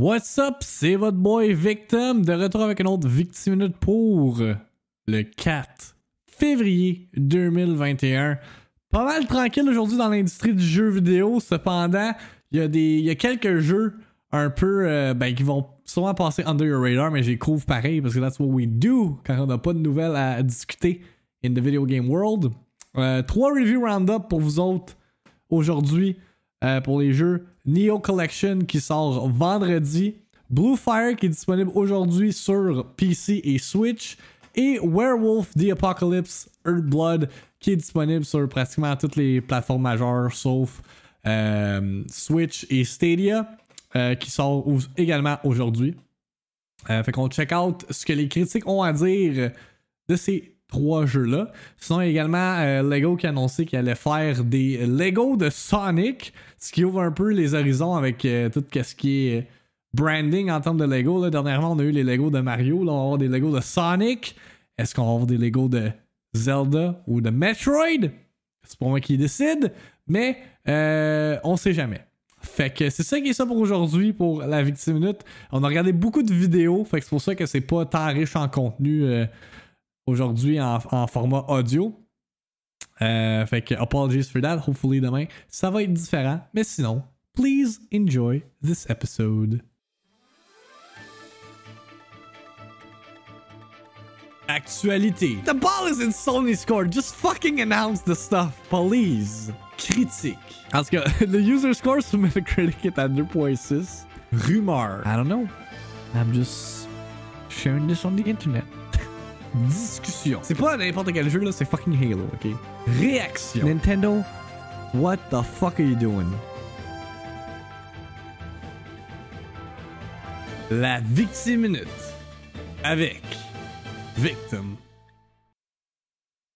What's up, c'est votre boy Victim, de retour avec une autre Victim Minute pour le 4 février 2021. Pas mal tranquille aujourd'hui dans l'industrie du jeu vidéo, cependant, il y, a y a quelques jeux un peu euh, ben, qui vont sûrement passer under your radar, mais j'y couvre pareil parce que that's what we do quand on n'a pas de nouvelles à discuter in the video game world. Euh, trois reviews roundup pour vous autres aujourd'hui euh, pour les jeux Neo Collection qui sort vendredi, Blue Fire qui est disponible aujourd'hui sur PC et Switch, et Werewolf the Apocalypse Earth Blood qui est disponible sur pratiquement toutes les plateformes majeures sauf euh, Switch et Stadia euh, qui sort également aujourd'hui. fait qu'on check out ce que les critiques ont à dire de ces trois jeux-là. Sinon, également euh, Lego qui a annoncé qu'il allait faire des Lego de Sonic, ce qui ouvre un peu les horizons avec euh, tout ce qui est branding en termes de Lego. Là, dernièrement, on a eu les Lego de Mario. Là, on va avoir des Lego de Sonic. Est-ce qu'on va avoir des Lego de Zelda ou de Metroid? C'est pas moi qui décide, mais euh, on sait jamais. Fait que c'est ça qui est ça pour aujourd'hui, pour la Victime Minute. On a regardé beaucoup de vidéos, fait que c'est pour ça que c'est pas tant riche en contenu aujourd'hui en, format audio. Euh, fait que apologies for that. Hopefully demain, ça va être différent. Mais sinon, please enjoy this episode. Actualité. The ball is in Sony's court. Just fucking announce the stuff, please. Critique. Parce que the user score sur Metacritic est à 2.6. Rumeur. I don't know. I'm just sharing this on the internet discussion. C'est pas n'importe quel jeu, là, c'est fucking Halo, ok? Réaction. Nintendo, what the fuck are you doing? La Victime Minute avec Victim.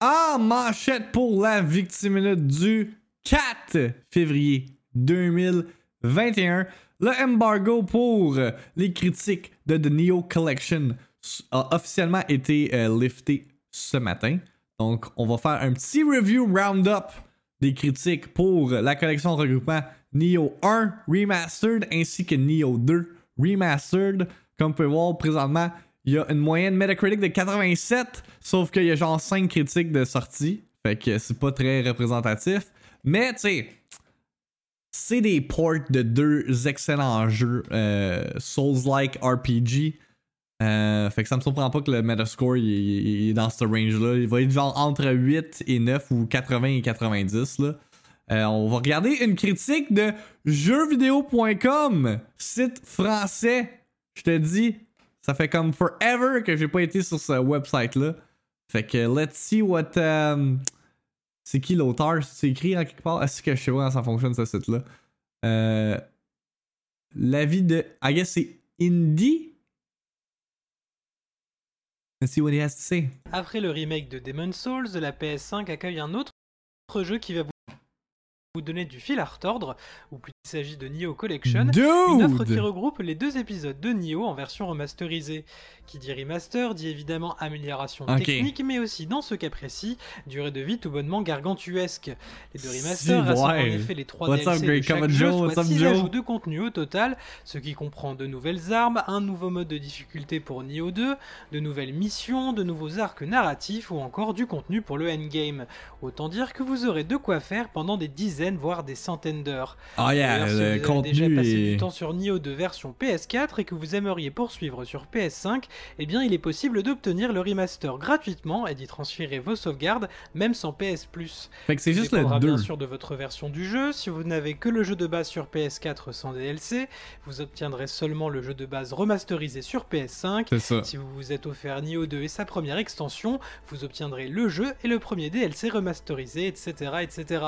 Ah, manchette pour la Victime Minute du 4 février 2021. Le embargo pour les critiques de The Neo Collection a officiellement été euh, lifté ce matin. Donc, on va faire un petit review roundup des critiques pour la collection de regroupement Neo 1 Remastered ainsi que Neo 2 Remastered. Comme vous pouvez voir, présentement, il y a une moyenne Metacritic de 87, sauf qu'il y a genre 5 critiques de sortie. Fait que c'est pas très représentatif. Mais, tu sais, c'est des ports de deux excellents jeux euh, Souls-like RPG euh, fait que ça me surprend pas que le Metascore il, est dans ce range-là. Il va être genre entre 8 et 9 ou 80 et 90. Là. Euh, on va regarder une critique de jeuxvideo.com, site français. Je te dis, ça fait comme forever que j'ai pas été sur ce website-là. Fait que let's see what. Um, c'est qui l'auteur? C'est écrit en quelque part? Est-ce que je sais pas comment ça fonctionne ce site-là euh, L'avis de. I guess c'est Indie Après le remake de Demon's Souls, la PS5 accueille un autre jeu qui va vous donner du fil à retordre, ou plus il s'agit de Nioh Collection, Dude une offre qui regroupe les deux épisodes de Nioh en version remasterisée. Qui dit remaster dit évidemment amélioration technique, mais aussi, dans ce cas précis, durée de vie tout bonnement gargantuesque. Les deux remasters rassemblent en effet les trois up, DLC de chaque jeu, soit up, 6 Joe? ajouts de contenu au total, ce qui comprend de nouvelles armes, un nouveau mode de difficulté pour Nioh 2, de nouvelles missions, de nouveaux arcs narratifs ou encore du contenu pour le endgame. Autant dire que vous aurez de quoi faire pendant des dizaines voire des centaines d'heures. Ah yeah, D'ailleurs, si vous avez déjà passé est. du temps sur Nioh de version PS4 et que vous aimeriez poursuivre sur PS5, eh bien il est possible d'obtenir le remaster gratuitement et d'y transférer vos sauvegardes, même sans PS Plus. C'est juste 2. bien sûr de votre version du jeu. Si vous n'avez que le jeu de base sur PS4 sans DLC, vous obtiendrez seulement le jeu de base remasterisé sur PS5. C'est ça. Si vous vous êtes offert Nioh 2 et sa première extension, vous obtiendrez le jeu et le premier DLC remasterisé, etc. etc.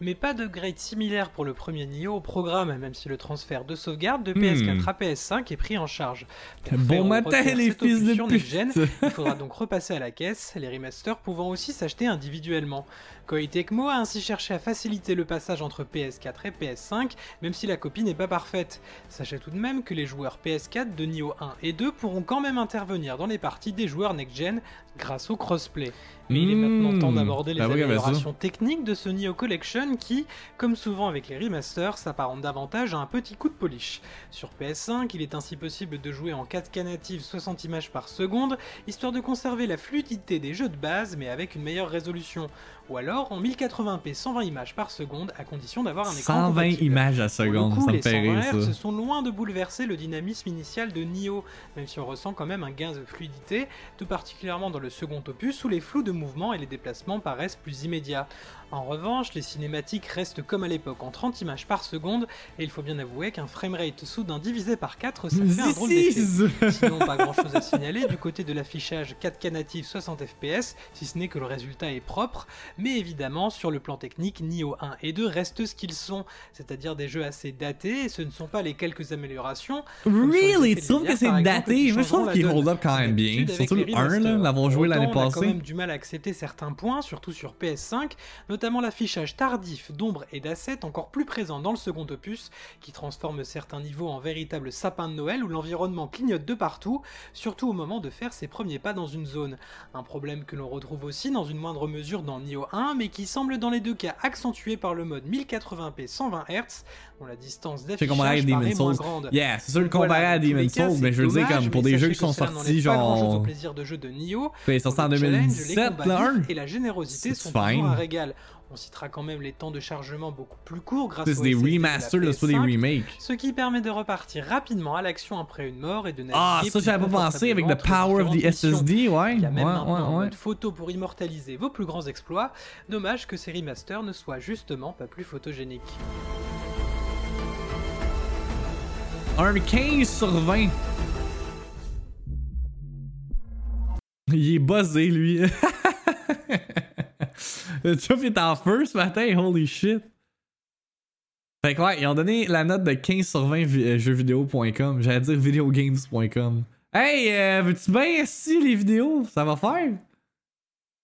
Mais pas de grade similaire pour le premier Nioh programme, même si le transfert de sauvegarde de PS4 Hmm. à PS5 est pris en charge. Pour Bon matin, les fils de pute. il faudra donc repasser à la caisse, les remasters pouvant aussi s'acheter individuellement. Koei Tecmo a ainsi cherché à faciliter le passage entre PS4 et PS5, même si la copie n'est pas parfaite. Sachez tout de même que les joueurs PS4 de Nioh 1 et 2 pourront quand même intervenir dans les parties des joueurs next-gen grâce au crossplay. Mais il est maintenant temps d'aborder les Bah oui, bah améliorations techniques de ce Nioh Collection qui, comme souvent avec les remasters, s'apparente davantage à un petit coup de polish. Sur PS5, il est ainsi possible de jouer en 4K native 60 images par seconde, histoire de conserver la fluidité des jeux de base mais avec une meilleure résolution. Ou alors en 1080p 120 images par seconde à condition d'avoir un écran 120 compatible. images à seconde, coup, ça me les fait 120 rire Hz ça. sont loin de bouleverser le dynamisme initial de Nioh, même si on ressent quand même un gain de fluidité, tout particulièrement dans le second opus où les flous de mouvement et les déplacements paraissent plus immédiats. En revanche, les cinématiques restent comme à l'époque en 30 images par seconde, et il faut bien avouer qu'un framerate soudain divisé par 4, ça fait un drôle d'effet. Sinon, pas grand chose à signaler du côté de l'affichage 4K native 60 fps, si ce n'est que le résultat est propre, mais évidemment, sur le plan technique, Nioh 1 et 2 restent ce qu'ils sont, c'est-à-dire des jeux assez datés, et ce ne sont pas les quelques améliorations. Really? Tu trouves que c'est daté? Je trouve qu'il hold up quand même bien. Surtout le 1, là, remasters. l'avoir joué l'année On a quand passée. même du mal à accepter certains points, surtout sur PS5, notamment l'affichage tardif d'ombres et d'assets encore plus présent dans le second opus, qui transforme certains niveaux en véritables sapins de Noël où l'environnement clignote de partout, surtout au moment de faire ses premiers pas dans une zone. Un problème que l'on retrouve aussi dans une moindre mesure dans Nioh 1, mais qui semble dans les deux cas accentué par le mode 1080p 120 Hz, dont la distance d'affichage Demon's paraît moins grande. Yeah, c'est sûr comparé à Demon's Souls, mais je veux dire, comme pour des jeux qui sont sortis, genre. plaisir de jeu de Nioh, C'est sorti en le challenge, les 2017, combats là, vifs et la générosité sont toujours un régal. On citera quand même les temps de chargement beaucoup plus courts grâce C'est au des de remasters, pas des PS5, remakes. ce qui permet de repartir rapidement à l'action après une mort et de naviguer Ah, ça, j'avais pas pensé avec the power of the. SSD, ouais. Il y a même Ouais, maintenant ouais, ouais. mode photo pour immortaliser vos plus grands exploits. Dommage que ces remasters ne soient justement pas plus photogéniques. Un 15 sur 20. Il est buzzé, lui. Le Chuff est en feu ce matin, holy shit. Fait que ouais, ils ont donné la note de 15 sur 20 vi- euh, jeuxvideo.com. J'allais dire videogames.com. Hey, euh, veux-tu bien si les vidéos? Ça va faire?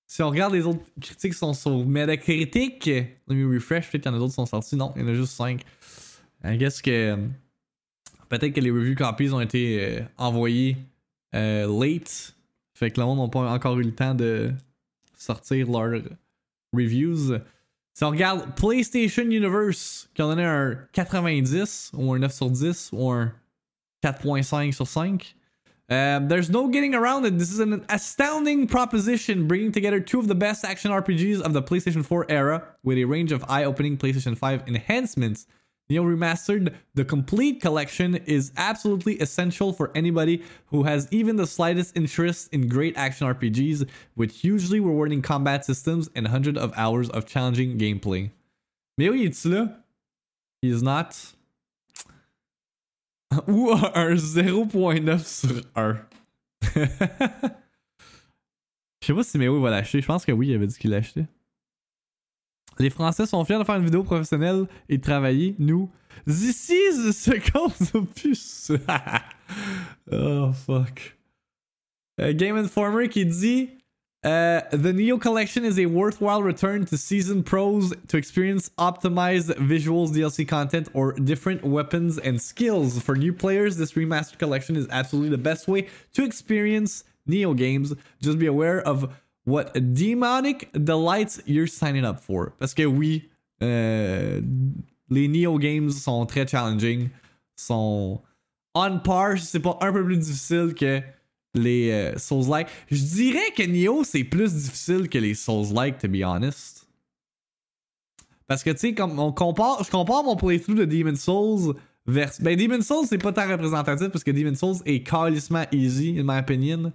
Si on regarde les autres critiques qui sont sur Metacritic, let me refresh, peut-être qu'il y en a d'autres qui sont sortis. Non, il y en a juste 5. I guess que peut-être que les review copies ont été euh, envoyées late. Fait que le monde n'a pas encore eu le temps de sortir leurs reviews. Si on regarde PlayStation Universe, qui en donné un 90 ou un 9 sur 10 ou un 4.5 sur 5. Um, there's no getting around it. This is an astounding proposition, bringing together two of the best action RPGs of the PlayStation 4 era with a range of eye opening PlayStation 5 enhancements. Neo Remastered, the complete collection, is absolutely essential for anybody who has even the slightest interest in great action RPGs with hugely rewarding combat systems and hundreds of hours of challenging gameplay. Mais oui, est-tu là? He is not. Ou un 0.9 sur 1. Je sais pas si Méo va l'acheter. Je pense que oui, il avait dit qu'il l'achetait. Les Français sont fiers de faire une vidéo professionnelle et de travailler. Nous, this is the second opus. oh fuck. Euh, Game Informer qui dit uh, The Neo Collection is a worthwhile return to seasoned pros to experience optimized visuals, DLC content, or different weapons and skills. For new players, this remastered collection is absolutely the best way to experience Neo games. Just be aware of what demonic delights you're signing up for. Parce que oui, euh, les Neo games sont très challenging, sont on par, c'est pas un peu plus difficile que les euh, Souls-like. Je dirais que Nioh, c'est plus difficile que les Souls-like, to be honest. Parce que, tu sais, comme on compare, je compare mon playthrough de Demon's Souls vers... Ben, Demon's Souls, c'est pas tant représentatif parce que Demon's Souls est calissement easy, in my opinion.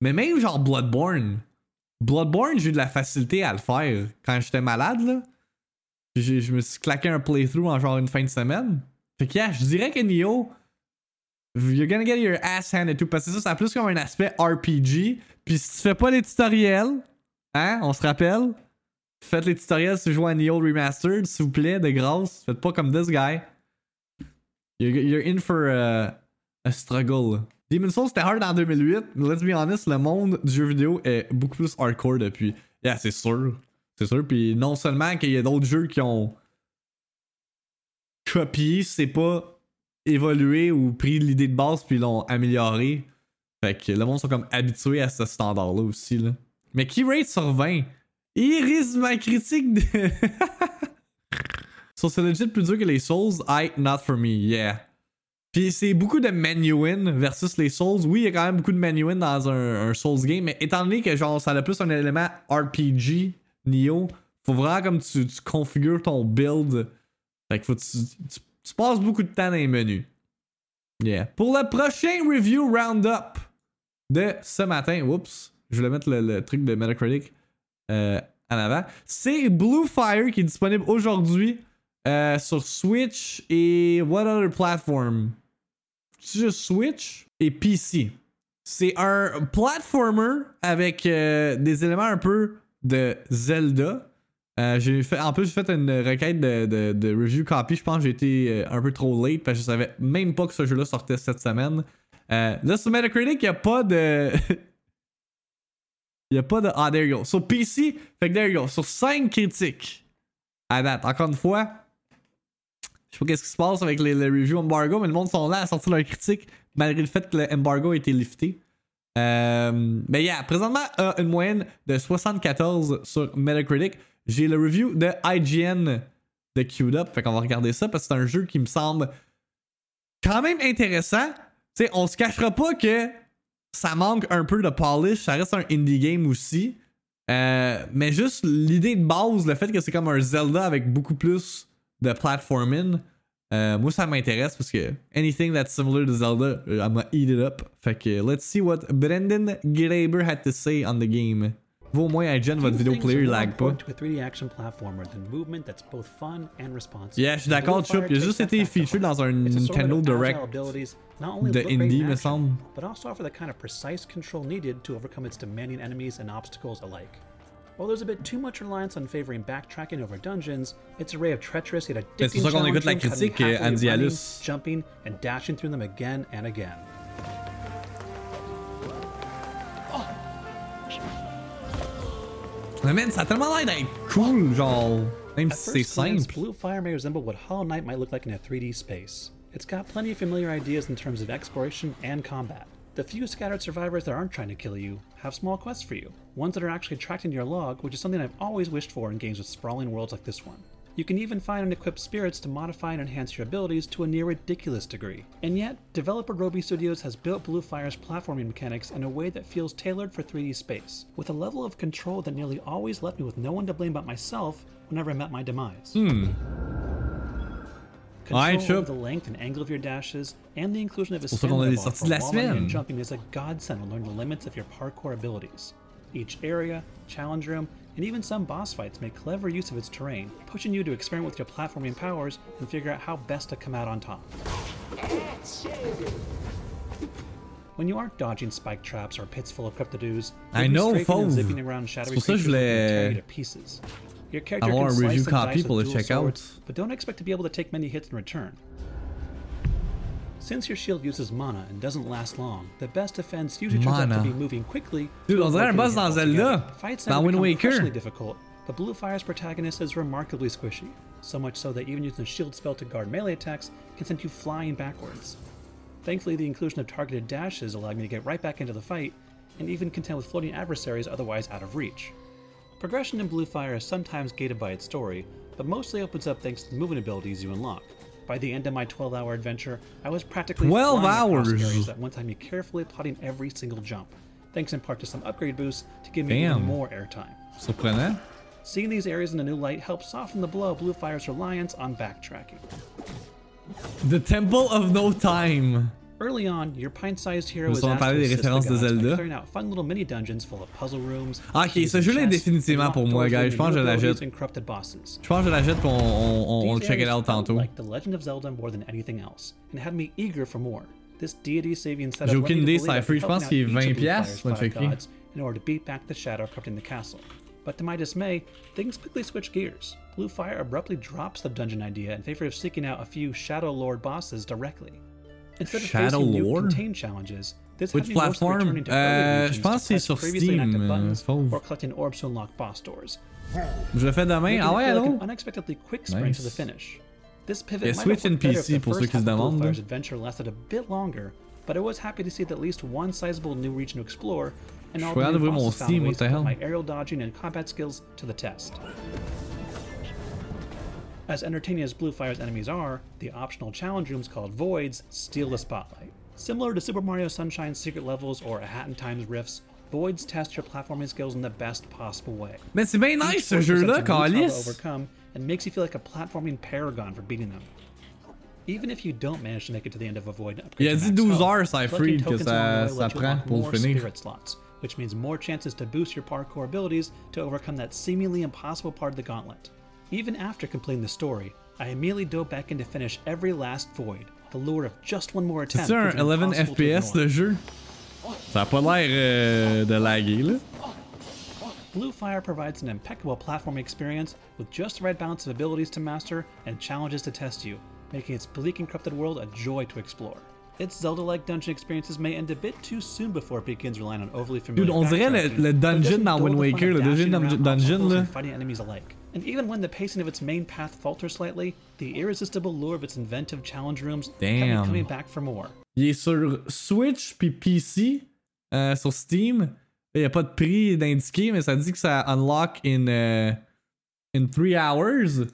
Mais même genre Bloodborne. Bloodborne, j'ai eu de la facilité à le faire. Quand j'étais malade, là, je me suis claqué un playthrough en genre une fin de semaine. Fait que, yeah, je dirais que Nioh, you're gonna get your ass handed too. Parce que ça, ça a plus comme un aspect RPG. Puis si tu fais pas les tutoriels, hein, on se rappelle, faites les tutoriels si tu joues à Nioh Remastered, s'il vous plaît, de grâce. Faites pas comme this guy. You're, in for a, a struggle. Demon's Souls c'était hard en 2008, mais let's be honest, le monde du jeu vidéo est beaucoup plus hardcore depuis. Yeah, c'est sûr. C'est sûr. Puis non seulement qu'il y a d'autres jeux qui ont copié, c'est pas évolué ou pris l'idée de base puis l'ont amélioré. Fait que le monde sont comme habitués à ce standard-là aussi. Là. Mais qui rate sur 20 Il risque ma critique de. so, c'est legit plus dur que les Souls. I, not for me, yeah. Puis c'est beaucoup de menu-in versus les Souls. Oui, il y a quand même beaucoup de menu-in dans un, Souls game, mais étant donné que genre ça a plus un élément RPG, Nioh, faut vraiment comme tu, configures ton build. Fait que faut tu, passes beaucoup de temps dans les menus. Yeah. Pour le prochain review roundup de ce matin, oups, je voulais mettre le, le truc de Metacritic euh, en avant. C'est Blue Fire qui est disponible aujourd'hui euh, sur Switch et what other platform? Juste Switch et PC. C'est un platformer avec euh, des éléments un peu de Zelda. Euh, j'ai fait, en plus, j'ai fait une requête de, review copy. Je pense que j'ai été euh, un peu trop late parce que je savais même pas que ce jeu-là sortait cette semaine. Là, sur Metacritic, il n'y a pas de. Il n'y a pas de. Ah, there you go. Sur PC, fait que there you go. Sur 5 critiques à date. Encore une fois, je sais pas qu'est-ce qui se passe avec les, reviews embargo, mais le monde sont là à sortir leurs critiques malgré le fait que l'embargo a été lifté. Euh, mais yeah, présentement, euh, une moyenne de 74 sur Metacritic. J'ai le review de IGN de Queued Up, fait qu'on va regarder ça parce que c'est un jeu qui me semble quand même intéressant. Tu sais, on se cachera pas que ça manque un peu de polish, ça reste un indie game aussi. Euh, mais juste l'idée de base, le fait que c'est comme un Zelda avec beaucoup plus de platforming, euh, moi ça m'intéresse parce que anything that's similar to Zelda, euh, I'm gonna eat it up. Fait que let's see what Brendan Graber had to say on the game. Au moins IGN, votre vidéo player lag pas. Yeah, je suis d'accord, Chup. Il a juste été featured dans un Nintendo Direct de indie, me semble. But also offer the kind of precise control needed to overcome its demanding enemies and obstacles alike. While there's a bit too much reliance on favoring backtracking over dungeons, its array of treacherous yet addicting pour ça qu'on écoute la challenge rooms have me euh, happily running, jumping, and dashing through them again and again. Mais man, ça a tellement l'air d'être cool, genre. Même At si c'est simple. Blue Fire may resemble what Hollow Knight might look like in a 3D space. It's got plenty of familiar ideas in terms of exploration and combat. The few scattered survivors that aren't trying to kill you have small quests for you, ones that are actually tracked in your log, which is something I've always wished for in games with sprawling worlds like this one. You can even find and equip spirits to modify and enhance your abilities to a near ridiculous degree. And yet, developer Roby Studios has built Blue Fire's platforming mechanics in a way that feels tailored for 3D space, with a level of control that nearly always left me with no one to blame but myself whenever I met my demise. Hmm. Control Alright, Chup. the length and angle of your dashes, and the inclusion of a pour ça qu'on a des spin sorties for walling and jumping is a godsend to learn the limits of your parkour abilities. Each area, challenge room, and even some boss fights make clever use of its terrain, pushing you to experiment with your platforming powers and figure out how best to come out on top. When you aren't dodging spike traps or pits full of cryptodoos, I know, Fauve. zipping around shadowy C'est pour ça que creatures that tear you to pieces. Your character avoir can un review slice and copy dice pour with le dual checkout. swords, but don't expect to be able to take many hits in return. Since your shield uses mana and doesn't last long, the best defense usually turns out to be moving quickly. Dude, to on dirait un avoid boss getting dans Zelda. Fights Wind become Waker. difficult, but Blue Fire's protagonist is remarkably squishy, so much so that even using a shield spell to guard melee attacks can send you flying backwards. Thankfully, the inclusion of targeted dashes allowed me to get right back into the fight, and even contend with floating adversaries otherwise out of reach. Progression in Blue Fire is sometimes gated by its story, but mostly opens up thanks to the movement abilities you unlock. By the end of my 12 hour adventure, I was practically 12 flying across hours? areas that one time me carefully plotting every single jump, thanks in part to some upgrade boosts to give me even more airtime. Surprenant. Seeing these areas in a new light helps soften the blow of Blue Fire's reliance on backtracking. The Temple of No Time. Early on, your pint-sized hero Nous is asked to parler des assist the références de Zelda. out fun little mini dungeons full of puzzle rooms. Ah, ok, ce jeu-là est définitivement pour moi, leading Je to pense que je l'achète. and corrupted bosses. Je pense que je l'achète puis on, on, on, check it out tantôt. Like the Legend of Zelda more than anything else, and had me eager for more. This deity-saving setup J'ai aucune to idée, ça I a could free. Je pense qu'il est each of 20 Blue piastres, Fire's moi, five check it. gods in order to beat back the shadow corrupting the castle. But to my dismay, things quickly switch gears. Blue Fire abruptly drops the dungeon idea in favor of seeking out a few Shadow Lord bosses directly. Instead of Shadow facing new Lord? contained challenges, this Which had me mostly platform? returning to Euh, early je regions pense c'est sur previously Steam, inactive euh, or collecting orbs to unlock boss doors. Je le fais demain. Ah ouais, allô? unexpectedly quick sprint to the finish. This pivot Et might Switch and worked better if PC the pour ceux first qui se demandent, adventure lasted a bit longer, but I was happy to see that at least one sizable new region to explore, and all the new bosses found ways to put my aerial dodging and combat skills to the test. As entertaining as Bluefire's enemies are, the optional challenge rooms called Voids steal the spotlight. Similar to Super Mario Sunshine's secret levels or A Hat in Time's Rifts, Voids test your platforming skills in the best possible way. Mais c'est bien nice ce jeu-là, presents a new tunnel to Calis. overcome and makes you feel like a platforming paragon for beating them. Even if you don't manage to make it to the end of a void upgrade Il a to dit max 12 health, heures, ça collecting freed que ça, along the way ça you prend pour le finir. spirit slots, which means more chances to boost your parkour abilities to overcome that seemingly impossible part of the gauntlet. Even after completing the story, I immediately dove back in to finish every last void. The lure of just one more attempt. C'est un proving 11 impossible to FPS le jeu? Ça a pas l'air euh, de laguer là. Blue Fire provides an impeccable platforming experience with just the right balance of abilities to master and challenges to test you, making its bleak and corrupted world a joy to explore. Its Zelda-like dungeon experiences may end a bit too soon before it begins relying on overly familiar Dude, on dirait le, le dungeon dans Wind Waker, le deuxième dashing dun- around dungeon là. fighting enemies alike. And even when the pacing of its main path falters slightly, the irresistible lure of its inventive challenge rooms Damn. coming back for more. Il est sur Switch puis PC, euh, sur Steam. Il n'y a pas de prix d'indiqué, mais ça dit que ça unlock in, euh, in 3 hours.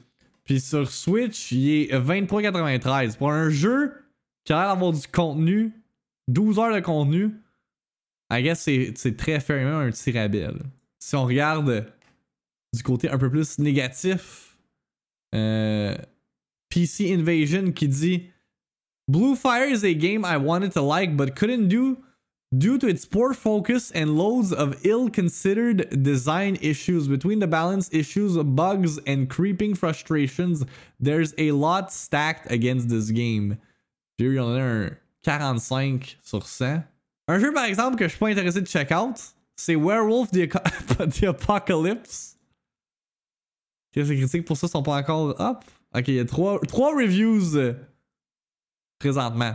Puis sur Switch, il est 23,93. Pour un jeu qui a l'air d'avoir du contenu, 12 heures de contenu, I guess c'est c'est très fair, même un petit rabais. là. Si on regarde du côté un peu plus négatif, euh, PC Invasion qui dit Blue Fire is a game I wanted to like but couldn't do due to its poor focus and loads of ill-considered design issues. Between the balance issues, bugs, and creeping frustrations, there's a lot stacked against this game. J'ai eu, en a un 45 sur 100. Un jeu, par exemple, que je suis pas intéressé de check out, c'est Werewolf the, the Apocalypse. Que les critiques pour ça sont pas encore up? Ok, il y a trois, trois reviews euh, présentement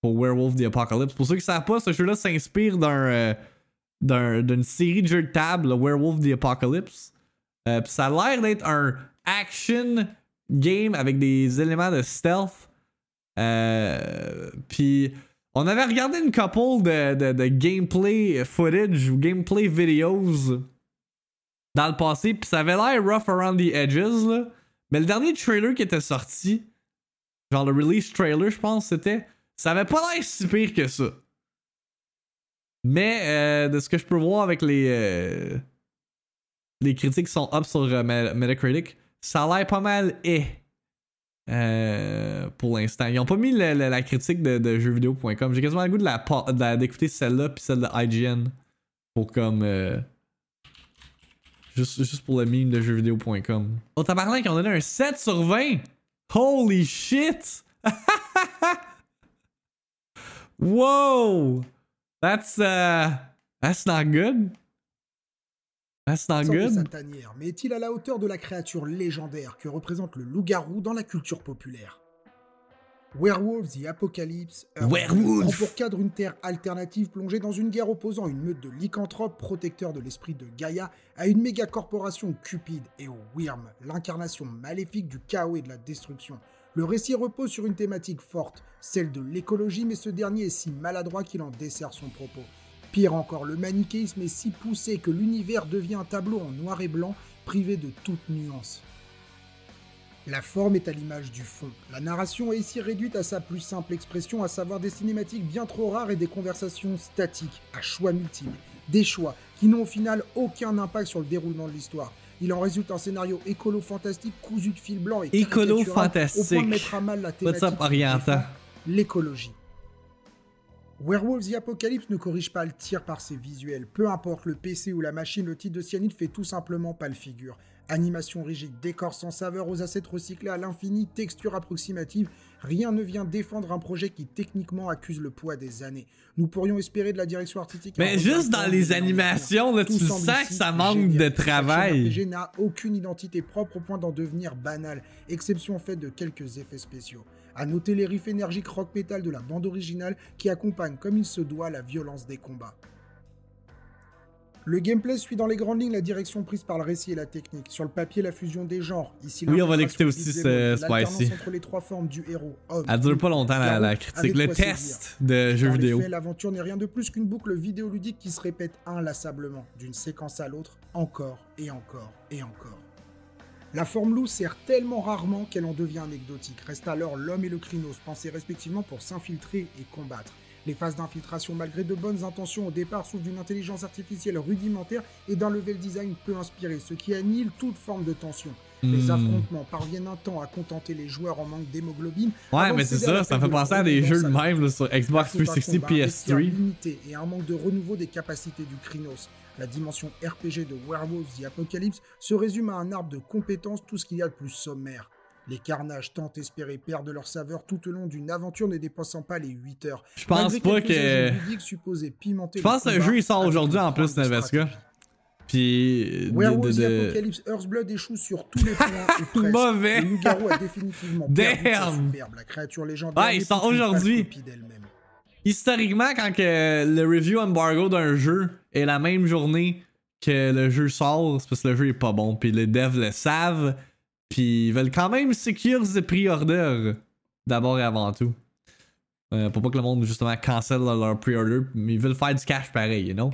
pour Werewolf the Apocalypse. Pour ceux qui savent pas, ce jeu-là s'inspire d'un, euh, d'un- d'une série de jeux de table, le Werewolf the Apocalypse. Euh, pis ça a l'air d'être un action game avec des éléments de stealth. Puis on avait regardé une couple de, de, de gameplay footage ou gameplay videos dans le passé, puis ça avait l'air rough around the edges, là. Mais le dernier trailer qui était sorti, genre le release trailer, je pense, c'était. Ça avait pas l'air si pire que ça. Mais euh, de ce que je peux voir avec les. euh, les critiques qui sont up sur euh, Me- Metacritic, ça a l'air pas mal eh. euh, pour l'instant. Ils ont pas mis la critique de, de jeuxvideo.com. J'ai quasiment le goût de la- d'écouter celle-là puis celle de IGN pour comme. Juste, juste pour le meme de jeuxvideo.com. Oh, tabarnak, ils ont donné un 7 sur 20! Holy shit! Whoa! That's uh that's not good. That's not good. sa tanière, mais est-il à la hauteur de la créature légendaire que représente le loup-garou dans la culture populaire? Werewolves the Apocalypse Earth Werewolf. prend pour cadre une terre alternative plongée dans une guerre opposant une meute de lycanthropes protecteurs de l'esprit de Gaïa à une méga-corporation cupide et au Wyrm, l'incarnation maléfique du chaos et de la destruction. Le récit repose sur une thématique forte, celle de l'écologie, mais ce dernier est si maladroit qu'il en dessert son propos. Pire encore, le manichéisme est si poussé que l'univers devient un tableau en noir et blanc, privé de toute nuance. La forme est à l'image du fond. La narration est ici réduite à sa plus simple expression, à savoir des cinématiques bien trop rares et des conversations statiques, à choix multiples. Des choix qui n'ont au final aucun impact sur le déroulement de l'histoire. Il en résulte un scénario écolo-fantastique cousu de fil blanc et caricatural, au point Écolo-fantastique. de mettre à mal la thématique l'écologie. Werewolves the Apocalypse ne corrige pas le tir par ses visuels. Peu importe le PC ou la machine, le titre de Cyanide fait tout simplement pas le figure. Animation rigide, décor sans saveur aux assets recyclés à l'infini, texture approximative, rien ne vient défendre un projet qui techniquement accuse le poids des années. Nous pourrions espérer de la direction artistique. Mais juste dans les animations, là, Tout tu sens que ça manque génial. de travail. RPG n'a aucune identité propre au point d'en devenir banal, exception faite de quelques effets spéciaux. À noter les riffs énergiques rock metal de la bande originale qui accompagnent comme il se doit la violence des combats. Le gameplay suit dans les grandes lignes la direction prise par le récit et la technique. Sur le papier, la fusion des genres. Ici, Oui, on va l'écouter aussi, c'est spicy. entre les trois formes du héros, homme. Elle dure pas longtemps la, critique. Le test de jeux vidéo. l'aventure n'est rien de plus qu'une boucle vidéoludique qui se répète inlassablement, d'une séquence à l'autre, encore et encore et encore. La forme loup sert tellement rarement qu'elle en devient anecdotique. Reste alors l'homme et le Krynos, pensés respectivement pour s'infiltrer et combattre. Les phases d'infiltration, malgré de bonnes intentions au départ, souffrent d'une intelligence artificielle rudimentaire et d'un level design peu inspiré, ce qui annihile toute forme de tension. Les Hmm. affrontements parviennent un temps à contenter les joueurs en manque d'hémoglobine. Ouais, mais c'est ça, ça me fait penser à des jeux de même là, sur Xbox Face au 360 combat, un vestiaire PS3. limité et un manque de renouveau des capacités du Krynos. La dimension RPG de Werewolves the Apocalypse se résume à un arbre de compétences, tout ce qu'il y a de plus sommaire. Les carnages tant espérés perdent leur saveur tout au long d'une aventure ne dépassant pas les 8 heures. Je pense pas que. Je pense que le jeu il sort aujourd'hui en plus, stratégie. Puis. de- Werewolves de- Apocalypse Earthblood échoue sur tous les points ou presque. Mauvais. Le loup-garou a définitivement Damn. superbe. La créature légendaire Ouais, il sort aujourd'hui. Historiquement, quand que le review embargo d'un jeu est la même journée que le jeu sort, c'est parce que le jeu est pas bon. Puis les devs le savent. Puis ils veulent quand même secure the pre-order. D'abord et avant tout. Euh, pour pas que le monde justement cancel leur pre-order. Mais ils veulent faire du cash pareil, you know?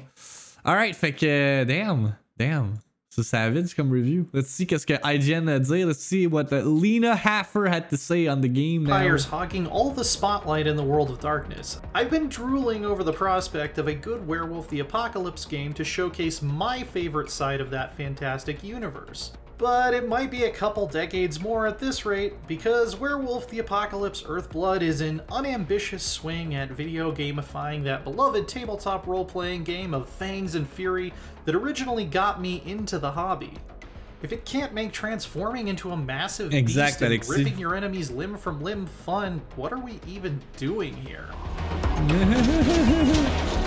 Alright, fait que. Damn. Damn. C'est savage comme review. Let's see qu'est-ce que IGN a dit. Let's see what uh, Lena Haffer had to say on the game now. Pyre's hogging all the spotlight in the world of darkness. I've been drooling over the prospect of a good Werewolf the Apocalypse game to showcase my favorite side of that fantastic universe. But it might be a couple decades more at this rate, because Werewolf the Apocalypse Earthblood is an unambitious swing at video gamifying that beloved tabletop role playing game of fangs and fury that originally got me into the hobby. If it can't make transforming into a massive Exact, beast and ripping your enemies limb from limb fun, what are we even doing here?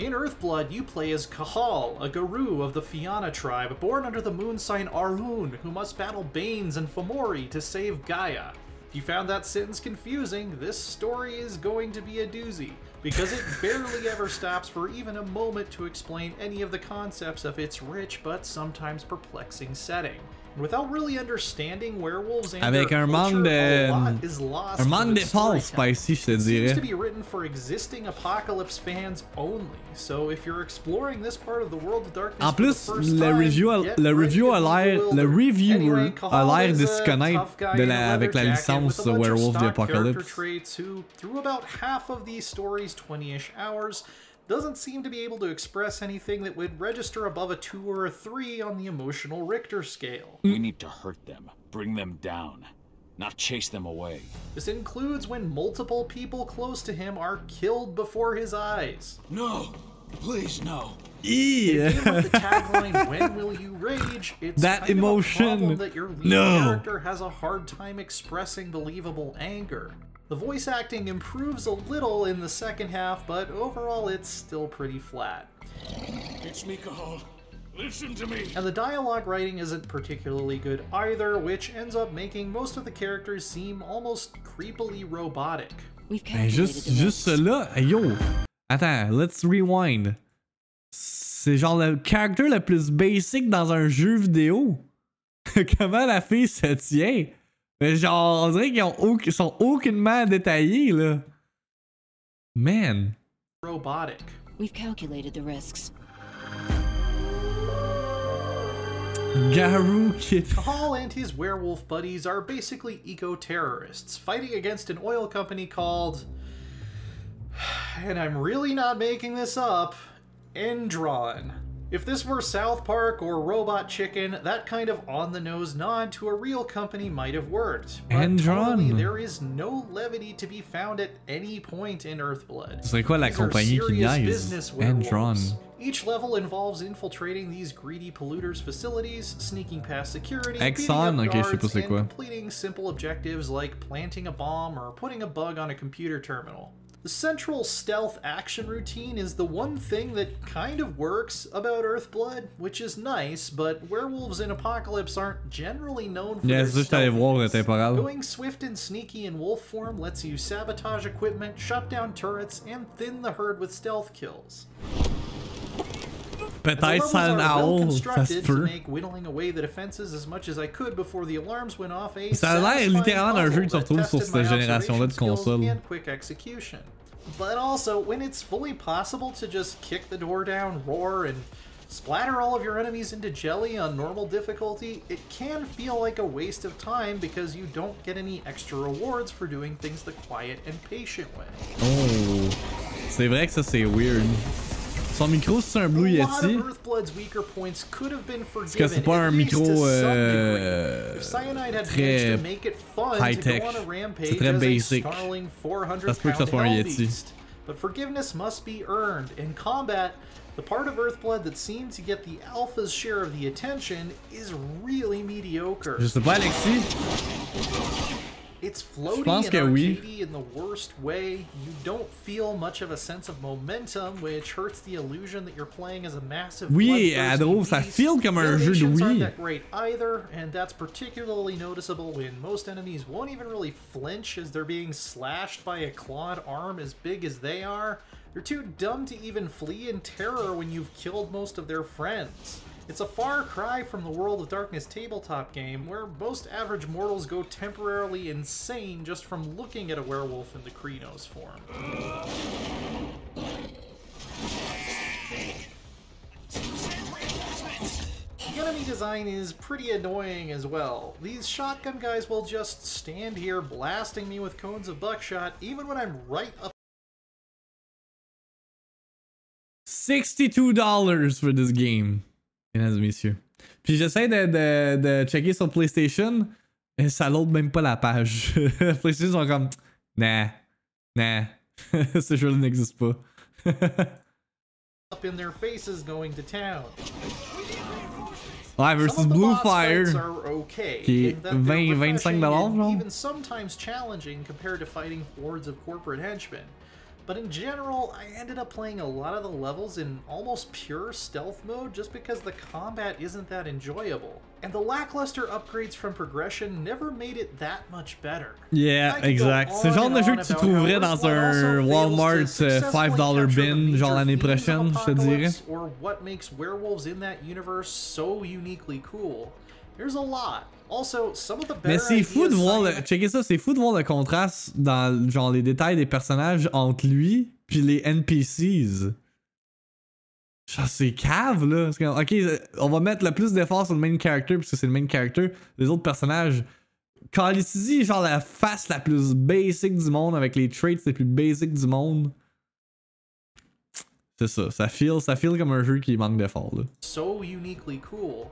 In Earthblood, you play as Kahal, a guru of the Fianna tribe, born under the moon sign Arhun, who must battle Banes and Fomori to save Gaia. If you found that sentence confusing, this story is going to be a doozy, because it barely ever stops for even a moment to explain any of the concepts of its rich but sometimes perplexing setting. Without really understanding werewolves and Avec un manque a de- lot is lost Un manque spicy, je te It seems dirais. to be written for existing apocalypse fans only. So if you're exploring this part of the world of darkness En for the plus, first le review, a- le review a l'air, le Anyway, a de se connaître de la, avec la licence Werewolf the Apocalypse. traits who, through about half of these stories, 20-ish hours, doesn't seem to be able to express anything that would register above a 2 or a 3 on the emotional Richter scale. We need to hurt them, bring them down, not chase them away. This includes when multiple people close to him are killed before his eyes. No! Please, no! With the tagline "When will you rage?" It's That kind emotion. Of a problem that your lead No. character has a hard time expressing believable anger. The voice acting improves a little in the second half, but overall it's still pretty flat. It's me, Kahal. Listen to me! And the dialogue writing isn't particularly good either, which ends up making most of the characters seem almost creepily robotic. We've Ben, calculated juste, juste risks. cela. Hey, Yo. Attends, let's rewind. C'est genre le character le plus basic dans un jeu vidéo. Comment la fille se tient? Mais genre, on dirait qu'ils ont aucun- sont aucunement détaillés, là. Man. Robotic. We've calculated the risks. Garou Kid. Kahal and his werewolf buddies are basically eco terrorists fighting against an oil company called. And I'm really not making this up Endron. If this were South Park or Robot Chicken, that kind of on the nose nod to a real company might have worked. But Endron. totally, there is no levity to be found at any point in Earthblood. Ce serait quoi la These compagnie qui serious niaise? business werewolves. Endron. Each level involves infiltrating these greedy polluters' facilities, sneaking past security, Exxon? beating up Ok, je sais pas guards, and completing simple objectives like planting a bomb or putting a bug on a computer terminal. The central stealth action routine is the one thing that kind of works about Earthblood, which is nice, but werewolves in Apocalypse aren't generally known for Yeah, their c'est ça, j'étais allé voir le stealthiness. temporal. Going swift and sneaky in wolf form lets you sabotage equipment, shut down turrets, and thin the herd with stealth kills. Peut-être levels are well Owl, constructed to make whittling away the defenses as much as I could before the alarms went off a Ça a l'air littéralement d'un jeu que tu retrouves sur cette génération-là de consoles. quick execution. But also, when it's fully possible to just kick the door down, roar, and splatter all of your enemies into jelly on normal difficulty, it can feel like a waste of time because you don't get any extra rewards for doing things the quiet and patient way. Oh. C'est vrai que ça c'est weird. Son micro c'est un Blue Yeti. of Earthblood's weaker points could have been Parce que c'est pas un micro euh, degree. If Cyanide had très managed to make it fun to high-tech. go on a rampage C'est très basic. a snarling 400 Ça se peut que ça soit un Yeti. But forgiveness must be earned. In combat, the part of Earthblood that seemed to get the alpha's share of the attention is really mediocre. Je sais pas Alexis. It's floaty and arcadey in the worst way. You don't feel much of a sense of momentum, which hurts the illusion that you're playing as a massive. Oui, bloodthirsty Adro, ça feel comme un jeu de Animations aren't that great either, and that's particularly noticeable when most enemies won't even really flinch as they're being slashed by a clawed arm as big as they are. They're too dumb to even flee in terror when you've killed most of their friends. It's a far cry from the World of Darkness tabletop game, where most average mortals go temporarily insane just from looking at a werewolf in the Krenos form. The enemy design is pretty annoying as well. These shotgun guys will just stand here blasting me with cones of buckshot even when I'm right up 62 dollars for this game, mesdames et messieurs. Puis j'essaie de, de, de checker sur PlayStation, et ça load même pas la page. PlayStation sont comme, nah, nah, ce jeu n'existe pas. up in their faces going to town. ouais, versus Blue Fire. okay, qui est in that they're 20, 25 refreshing dollars, and genre. even sometimes challenging compared to fighting hordes of corporate henchmen. But in general, I ended up playing a lot of the levels in almost pure stealth mode just because the combat isn't that enjoyable. And the lackluster upgrades from progression never made it that much better. Yeah, I could go exact. C'est le genre de jeu que tu trouverais dans un Walmart euh, $5 bin, genre l'année prochaine, je te dirais. Or what makes werewolves in that universe so uniquely cool. There's a lot. Also, some of the Mais c'est fou de voir le, checker ça, c'est fou de voir le contraste dans genre les détails des personnages entre lui puis les NPCs. Genre c'est cave là. Ok, on va mettre le plus d'efforts sur le main character parce que c'est le main character. Les autres personnages, Call genre la face la plus basic du monde avec les traits les plus basic du monde. C'est ça, ça feel, ça feel comme un jeu qui manque d'efforts là. so uniquely cool.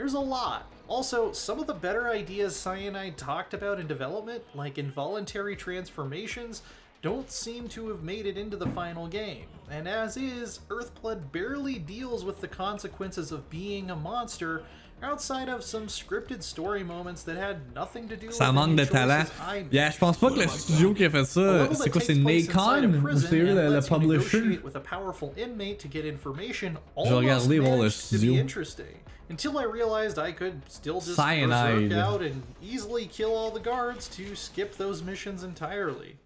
There's a lot. Also, some of the better ideas Cyanide talked about in development, like involuntary transformations, don't seem to have made it into the final game. And as is, Earthblood barely deals with the consequences of being a monster outside of some scripted story moments that had nothing to do with Ça manque any de talent. choices I made. Yeah, je pense pas que le studio qui a fait ça, c'est that quoi, c'est takes place inside a Nacon c'est eux le, publisher? negotiate with a powerful inmate to get information vais almost regarder voir le managed to be studio. interesting. Until I realized I could still just Cyanide. out and easily kill all the guards to skip those missions entirely.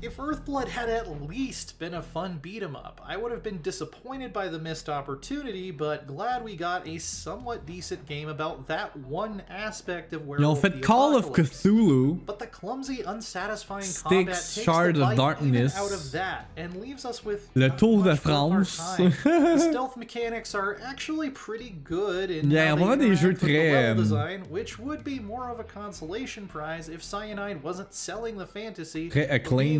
If Earthblood had at least been a fun beat 'em up, I would have been disappointed by the missed opportunity, but glad we got a somewhat decent game about that one aspect of ont Werewolf fait the Call of Cthulhu. But the clumsy, unsatisfying combat takes Shards the of Darkness. out of that and leaves us with Le Tour de much worth our France. the stealth mechanics are actually pretty good in Yeah, how they des jeux interact with the très, level design, which would be more of a consolation prize if Cyanide wasn't selling the fantasy Très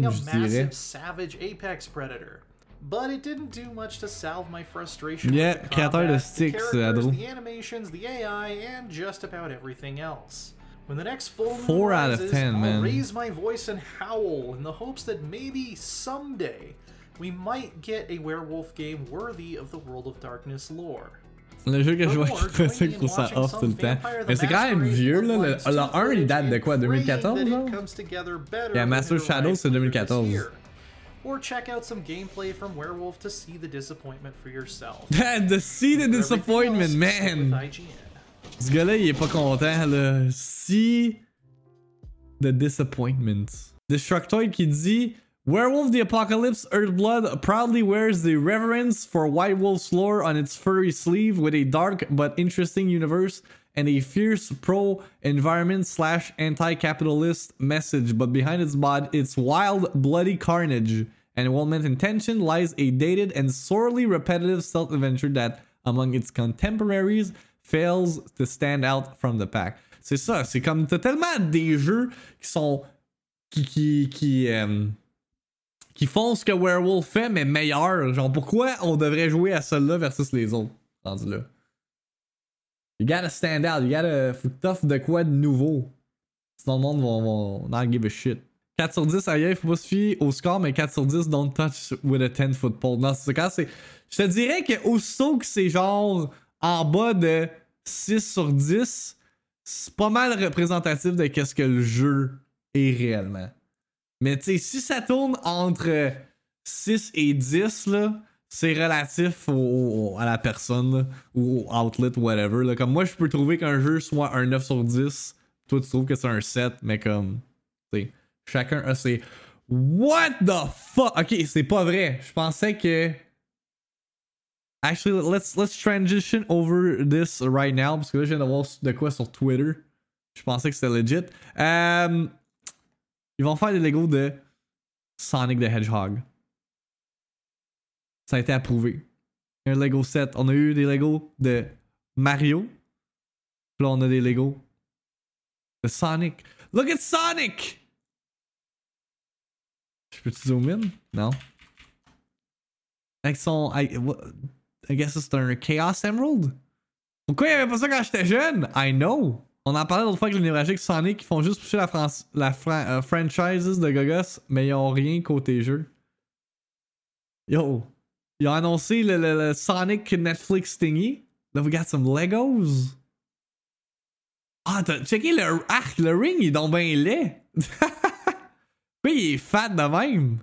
being a acclaimed, je dirais. massive savage apex predator. But it didn't do much to salve my frustration Yeah, with the combat, the characters, the animations, the AI, and just about everything else. When the next full moon Four out of rises, 10, I'll man. raise my voice and howl in the hopes that maybe someday we might get a werewolf game worthy of the World of Darkness lore. Le jeu que je vois je trouve ça off tout le temps. Mais c'est quand même vieux, là. Le, le 2 1, il date de quoi footage and 2014, praying that genre when Master Shadow, c'est later this 2014. year. Or check out some gameplay from Werewolf to see the disappointment for yourself. The See the Disappointment, man! Ce gars-là, il est pas content, là. Si. The Disappointment. Destructoid qui dit Werewolf the Apocalypse Earthblood proudly wears the reverence for White Wolf's lore on its furry sleeve with a dark but interesting universe and a fierce pro environment slash anti capitalist message. But behind its bod, its wild, bloody carnage and well meant intention lies a dated and sorely repetitive stealth adventure that, among its contemporaries, fails to stand out from the pack. C'est ça, c'est comme t'as tellement des jeux qui sont. qui. qui. qui, euh, qui font ce que Werewolf fait, mais meilleur. Genre, pourquoi on devrait jouer à celui-là versus les autres? Rendu là. You gotta stand out, you gotta. Faut que de quoi de nouveau. Sinon, le monde va, va not give a shit. 4 sur 10, ailleurs, faut pas se fier au score, mais 4 sur 10, don't touch with a 10 foot pole. Non, c'est quand c'est. Je te dirais que aussitôt que c'est genre en bas de 6 sur 10, c'est pas mal représentatif de qu'est-ce que le jeu est réellement. Mais tu sais, si ça tourne entre 6 et 10, là, c'est relatif au- à la personne, là, ou au outlet, whatever. Là. Comme moi, je peux trouver qu'un jeu soit un 9 sur 10, toi, tu trouves que c'est un 7, mais comme, tu sais, chacun a ses. What the fuck? Ok, c'est pas vrai. Je pensais que. Actually, let's let's transition over this right now parce que là, je viens de voir de quoi sur Twitter. Je pensais que c'était legit. Euh, ils vont faire des Lego de Sonic the Hedgehog. Ça a été approuvé. Un Lego set. On a eu des Lego de Mario. Puis là, on a des Lego de Sonic. Look at Sonic! Je peux-tu zoom in? Non. Avec son. I, I guess c'est un Chaos Emerald? Pourquoi il y avait pas ça quand j'étais jeune? I know. On en parlait l'autre fois avec le Névragique Sonic, ils font juste pousser la, France, la euh, franchise de Gogos, mais ils ont rien côté jeu. Yo, ils ont annoncé le, Sonic Netflix thingy. Là, we got some Legos. Ah, t'as checké le arc, le ring, il est donc bien laid. Pourquoi il est fat de même?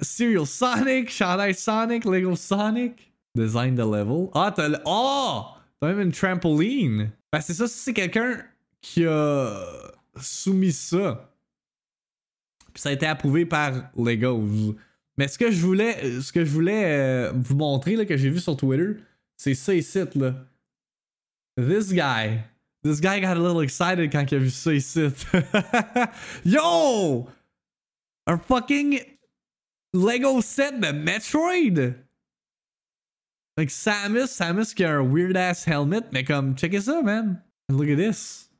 Serial Sonic, Shanghai Sonic, Lego Sonic. Design the level. Ah, t'as le. Oh! T'as même une trampoline. Ben, c'est ça, c'est quelqu'un qui a soumis ça. Puis ça a été approuvé par Legos. Mais ce que je voulais, ce que je voulais euh, vous montrer, là, que j'ai vu sur Twitter, c'est ça ici, là. This guy. This guy got a little excited quand il a vu ça ici. Yo! Un fucking Lego set de Metroid! Like Samus, Samus qui a un weird ass helmet, mais comme, checkez ça, man. And look at this.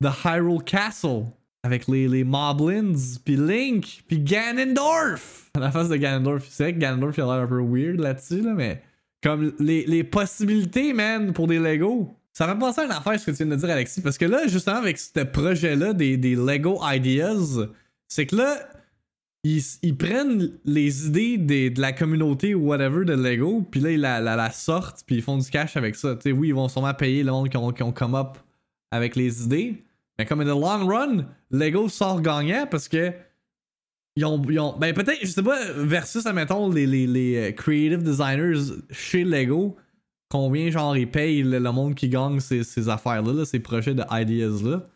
The Hyrule Castle. Avec les, les Moblins, puis Link, puis Ganondorf. La face de Ganondorf, c'est vrai que Ganondorf il a l'air un peu weird là-dessus, là, mais comme les, les possibilités, man, pour des Lego. Ça m'a pensé à une affaire ce que tu viens de dire, Alexis, parce que là, justement, avec ce projet-là des, des Lego Ideas, c'est que là, ils, prennent les idées de la communauté ou whatever de Lego, puis là, ils la, sortent, puis ils font du cash avec ça. Sais, oui, ils vont sûrement payer le monde qui ont, qui ont come up avec les idées, mais comme in the long run, Lego sort gagnant parce que ils ont, ils ont- ben peut-être, je sais pas, versus, admettons, les, les, les euh, creative designers chez Lego, combien genre ils payent le, le monde qui gagne ces, ces affaires-là, là, ces projets de ideas-là.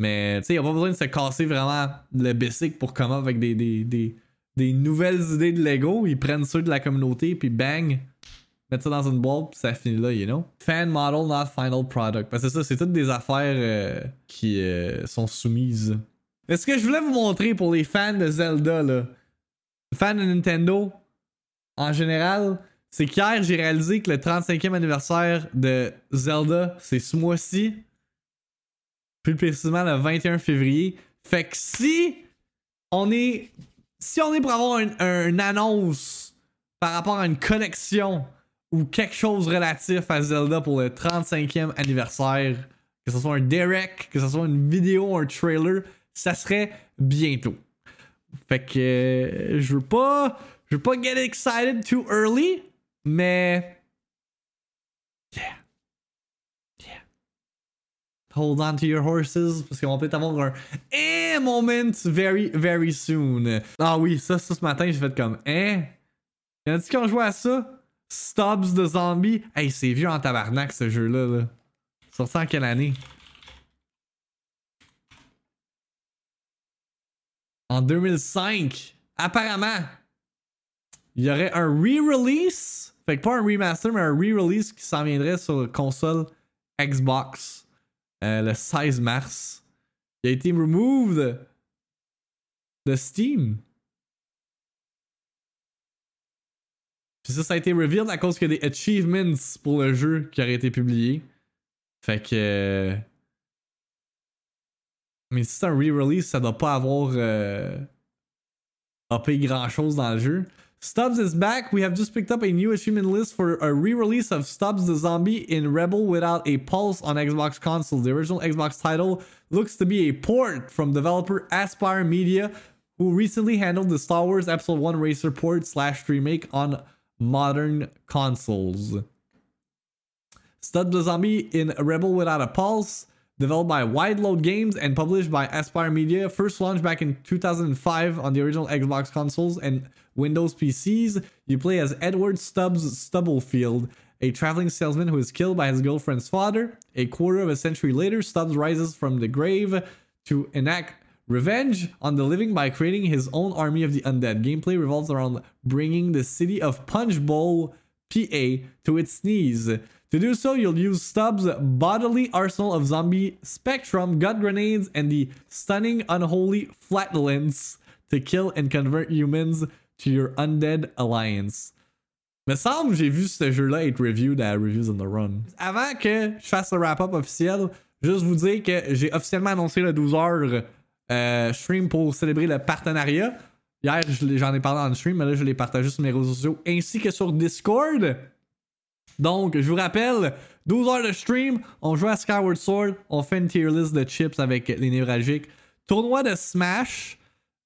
Mais tu sais, il a pas besoin de se casser vraiment le basic pour come up avec des, des, des, nouvelles idées de Lego. Ils prennent ceux de la communauté, puis bang, mettent ça dans une boîte, puis ça finit là, you know. Fan model, not final product. Parce que ça, c'est toutes des affaires euh, qui euh, sont soumises. Mais ce que je voulais vous montrer pour les fans de Zelda, là, fans de Nintendo, en général, c'est qu'hier, j'ai réalisé que le 35e anniversaire de Zelda, c'est ce mois-ci. Plus précisément le 21 février. Fait que si on est. Si on est pour avoir une, un- une annonce par rapport à une collection ou quelque chose relatif à Zelda pour le 35e anniversaire, que ce soit un direct, que ce soit une vidéo, un trailer, ça serait bientôt. Fait que euh, je veux pas. Je veux pas get excited too early, mais hold on to your horses parce qu'on peut-être avoir un eh moment very, very soon. Ah oui, ça, ça ce matin, j'ai fait comme eh. Y'en a-tu ont joué à ça? Stubbs de zombie? Hey, c'est vieux en tabarnak ce jeu-là. Là. Sorti en quelle année? En 2005. Apparemment, il y aurait un re-release. Fait que pas un remaster, mais un re-release qui s'en viendrait sur console Xbox euh, le 16 mars. Il a été removed de Steam. Puis ça, ça a été revealed à cause qu'il y a des achievements pour le jeu qui auraient été publiés. Fait que. euh, Mais si c'est un re-release, ça doit pas avoir. Euh... upé grand chose dans le jeu. Stubbs is back. We have just picked up a new achievement list for a re-release of Stubbs the Zombie in Rebel without a pulse on Xbox consoles. The original Xbox title looks to be a port from developer Aspire Media, who recently handled the Star Wars Episode 1 Racer port slash remake on modern consoles. Stubbs the Zombie in Rebel Without a Pulse, developed by Wide Load Games and published by Aspire Media, first launched back in 2005 on the original Xbox consoles and Windows PCs. You play as Edward Stubbs Stubblefield, a traveling salesman who is killed by his girlfriend's father. A quarter of a century later, Stubbs rises from the grave to enact revenge on the living by creating his own army of the undead. Gameplay revolves around bringing the city of Punch Bowl, PA, to its knees. To do so, you'll use Stubbs' bodily arsenal of zombie spectrum, gut grenades, and the stunning unholy flatulence to kill and convert humans to your undead alliance. Me semble j'ai vu ce jeu-là être reviewed à Reviews on the Run. Avant que je fasse le wrap-up officiel, juste vous dire que j'ai officiellement annoncé le 12 heures euh, stream pour célébrer le partenariat. Hier, j'en ai parlé en stream, mais là, je l'ai partagé sur mes réseaux sociaux ainsi que sur Discord. Donc, je vous rappelle, 12 heures de stream, on joue à Skyward Sword, on fait une tier list de chips avec les névralgiques. Tournoi de Smash.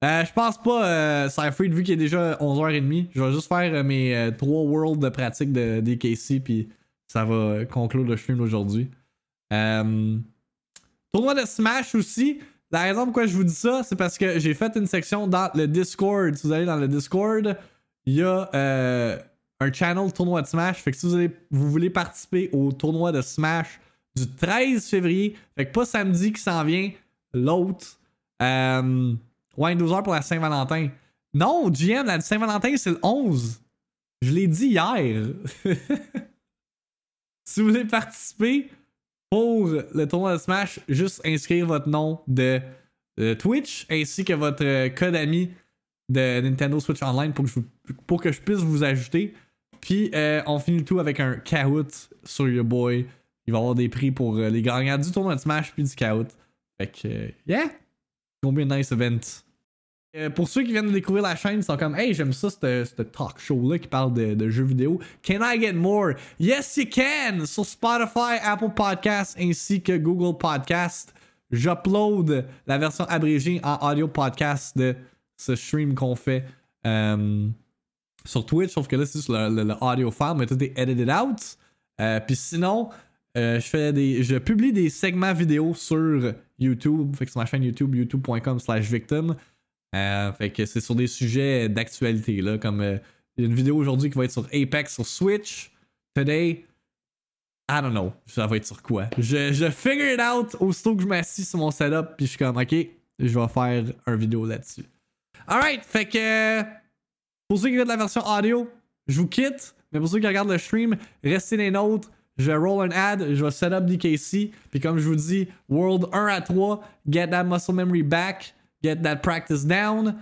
Euh, je pense pas, euh, vu qu'il est déjà 11h30, je vais juste faire euh, mes 3 worlds de pratique de DKC, puis ça va euh, conclure le stream d'aujourd'hui. Euh, tournoi de Smash aussi. La raison pourquoi je vous dis ça, c'est parce que j'ai fait une section dans le Discord. Si vous allez dans le Discord, il y a euh, un channel tournoi de Smash. Fait que si vous, voulez participer au tournoi de Smash du 13 février, fait que pas samedi qui s'en vient, l'autre. Euh, ouais, 12h pour la Saint-Valentin. Non, GM, la Saint-Valentin, c'est le 11. Je l'ai dit hier. si vous voulez participer pour le tournoi de Smash, juste inscrire votre nom de, Twitch ainsi que votre euh, code ami de Nintendo Switch Online pour que je puisse vous ajouter. Puis euh, on finit tout avec un Kahoot sur your boy. Il va y avoir des prix pour euh, les gagnants du tournoi de Smash puis du Kahoot. Fait que, euh, yeah! Combien nice event. Pour ceux qui viennent de découvrir la chaîne, ils sont comme Hey, j'aime ça, ce talk show-là qui parle de, de jeux vidéo. Can I get more? Yes, you can! Sur Spotify, Apple Podcasts ainsi que Google Podcasts. J'upload la version abrégée en audio podcast de ce stream qu'on fait sur Twitch, sauf que là, c'est juste le, audio file, mais tout est edited out. Euh, Puis sinon, euh, je fais des. Je publie des segments vidéo sur YouTube. Fait que sur ma chaîne YouTube, youtube.com slash victim. Euh, fait que c'est sur des sujets d'actualité, là, comme il y a une vidéo aujourd'hui qui va être sur Apex sur Switch. Today, I don't know, ça va être sur quoi. Je, je figure it out aussitôt que je m'assis sur mon setup, puis je suis comme, ok, je vais faire un vidéo là-dessus. Alright, fait que pour ceux qui regardent la version audio, je vous quitte, mais pour ceux qui regardent le stream, restez les nôtres. Je vais roll un ad, je vais set up DKC, puis comme je vous dis, World 1 à 3, get that muscle memory back, get that practice down.